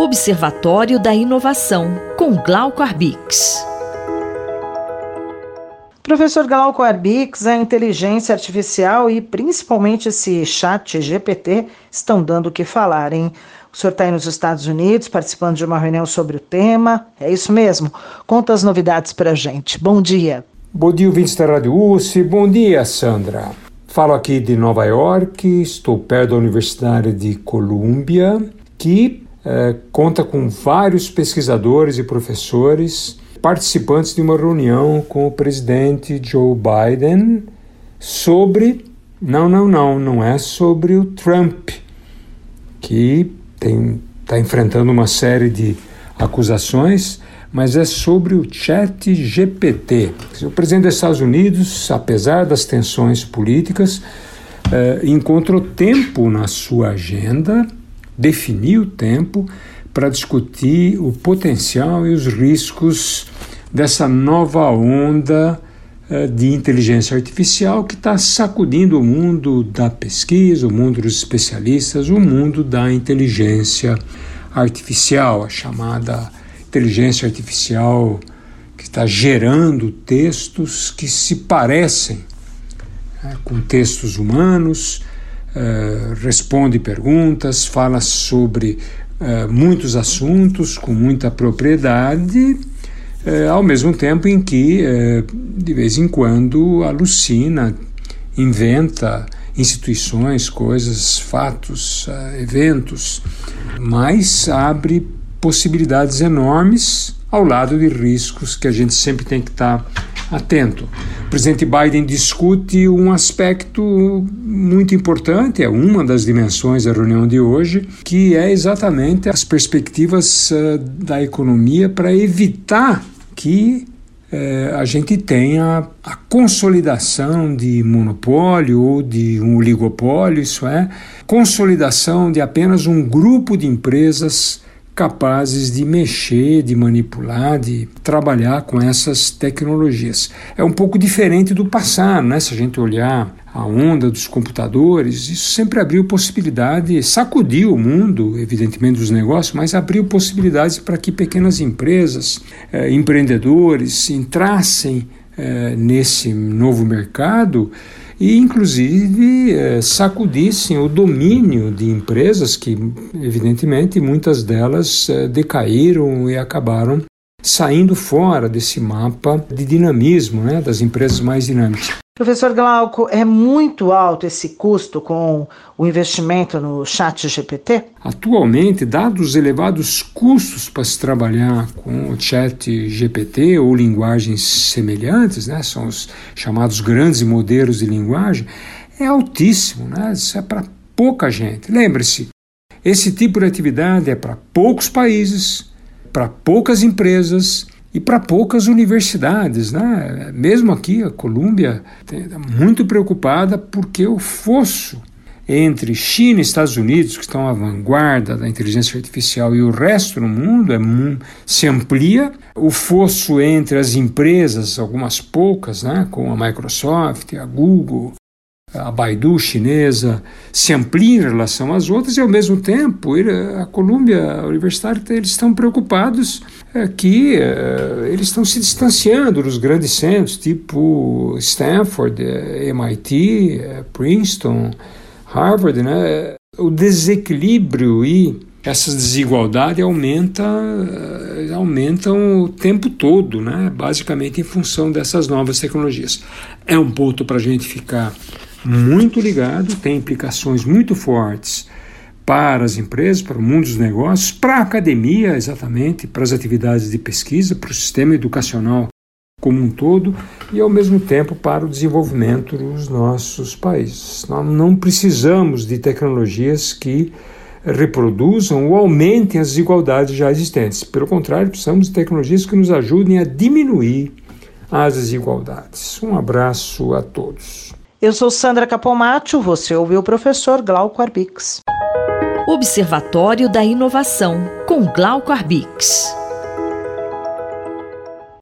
Observatório da Inovação, com Glauco Arbix. Professor Glauco Arbix, a inteligência artificial e principalmente esse chat GPT estão dando o que falar, hein? O senhor está aí nos Estados Unidos participando de uma reunião sobre o tema, é isso mesmo? Conta as novidades para a gente. Bom dia. Bom dia, ouvintes da Rádio USP. Bom dia, Sandra. Falo aqui de Nova York, estou perto da Universidade de Colômbia, que é, conta com vários pesquisadores e professores participantes de uma reunião com o presidente Joe Biden sobre. Não, não, não, não é sobre o Trump, que está enfrentando uma série de acusações, mas é sobre o Chat GPT. O presidente dos Estados Unidos, apesar das tensões políticas, eh, encontrou tempo na sua agenda definir o tempo para discutir o potencial e os riscos dessa nova onda uh, de inteligência artificial que está sacudindo o mundo da pesquisa, o mundo dos especialistas, o mundo da inteligência artificial, a chamada inteligência artificial que está gerando textos que se parecem né, com textos humanos, eh, responde perguntas, fala sobre uh, muitos assuntos com muita propriedade, uh, ao mesmo tempo em que, de vez em quando, alucina, inventa instituições, coisas, fatos, eventos, mas abre possibilidades enormes ao lado de riscos que a gente sempre tem que estar atento. O presidente Biden discute um aspecto muito importante, é uma das dimensões da reunião de hoje, que é exatamente as perspectivas uh, da economia para evitar que uh, a gente tenha a consolidação de monopólio ou de um oligopólio, isso é, consolidação de apenas um grupo de empresas capazes de mexer, de manipular, de trabalhar com essas tecnologias. É um pouco diferente do passado, né? Se a gente olhar a onda dos computadores, isso sempre abriu possibilidade, sacudiu o mundo, evidentemente, dos negócios, mas abriu possibilidades para que pequenas empresas, eh, empreendedores entrassem eh, nesse novo mercado e, inclusive, eh, sacudissem o domínio de empresas que, evidentemente, muitas delas eh, decaíram e acabaram saindo fora desse mapa de dinamismo né, das empresas mais dinâmicas. Professor Glauco, é muito alto esse custo com o investimento no chat GPT? Atualmente, dados os elevados custos para se trabalhar com o chat GPT ou linguagens semelhantes, né, são os chamados grandes modelos de linguagem, é altíssimo, né? isso é para pouca gente. Lembre-se, esse tipo de atividade é para poucos países, para poucas empresas e para poucas universidades, né? Mesmo aqui a Colômbia está muito preocupada porque o fosso entre China e Estados Unidos, que estão à vanguarda da inteligência artificial, e o resto do mundo é, se amplia. O fosso entre as empresas, algumas poucas, né, como a Microsoft, a Google, a Baidu chinesa se amplia em relação às outras e ao mesmo tempo a Colômbia Universitária eles estão preocupados é, que é, eles estão se distanciando dos grandes centros tipo Stanford, é, MIT, Princeton, Harvard, né? O desequilíbrio e essas desigualdades aumenta, aumentam o tempo todo, né? basicamente em função dessas novas tecnologias. É um ponto para a gente ficar muito ligado, tem implicações muito fortes para as empresas, para o mundo dos negócios, para a academia, exatamente, para as atividades de pesquisa, para o sistema educacional como um todo e, ao mesmo tempo, para o desenvolvimento dos nossos países. Nós não precisamos de tecnologias que reproduzam ou aumentem as desigualdades já existentes. Pelo contrário, precisamos de tecnologias que nos ajudem a diminuir as desigualdades. Um abraço a todos. Eu sou Sandra Capomatto, você ouviu o professor Glauco Arbix. Observatório da Inovação, com Glauco Arbix.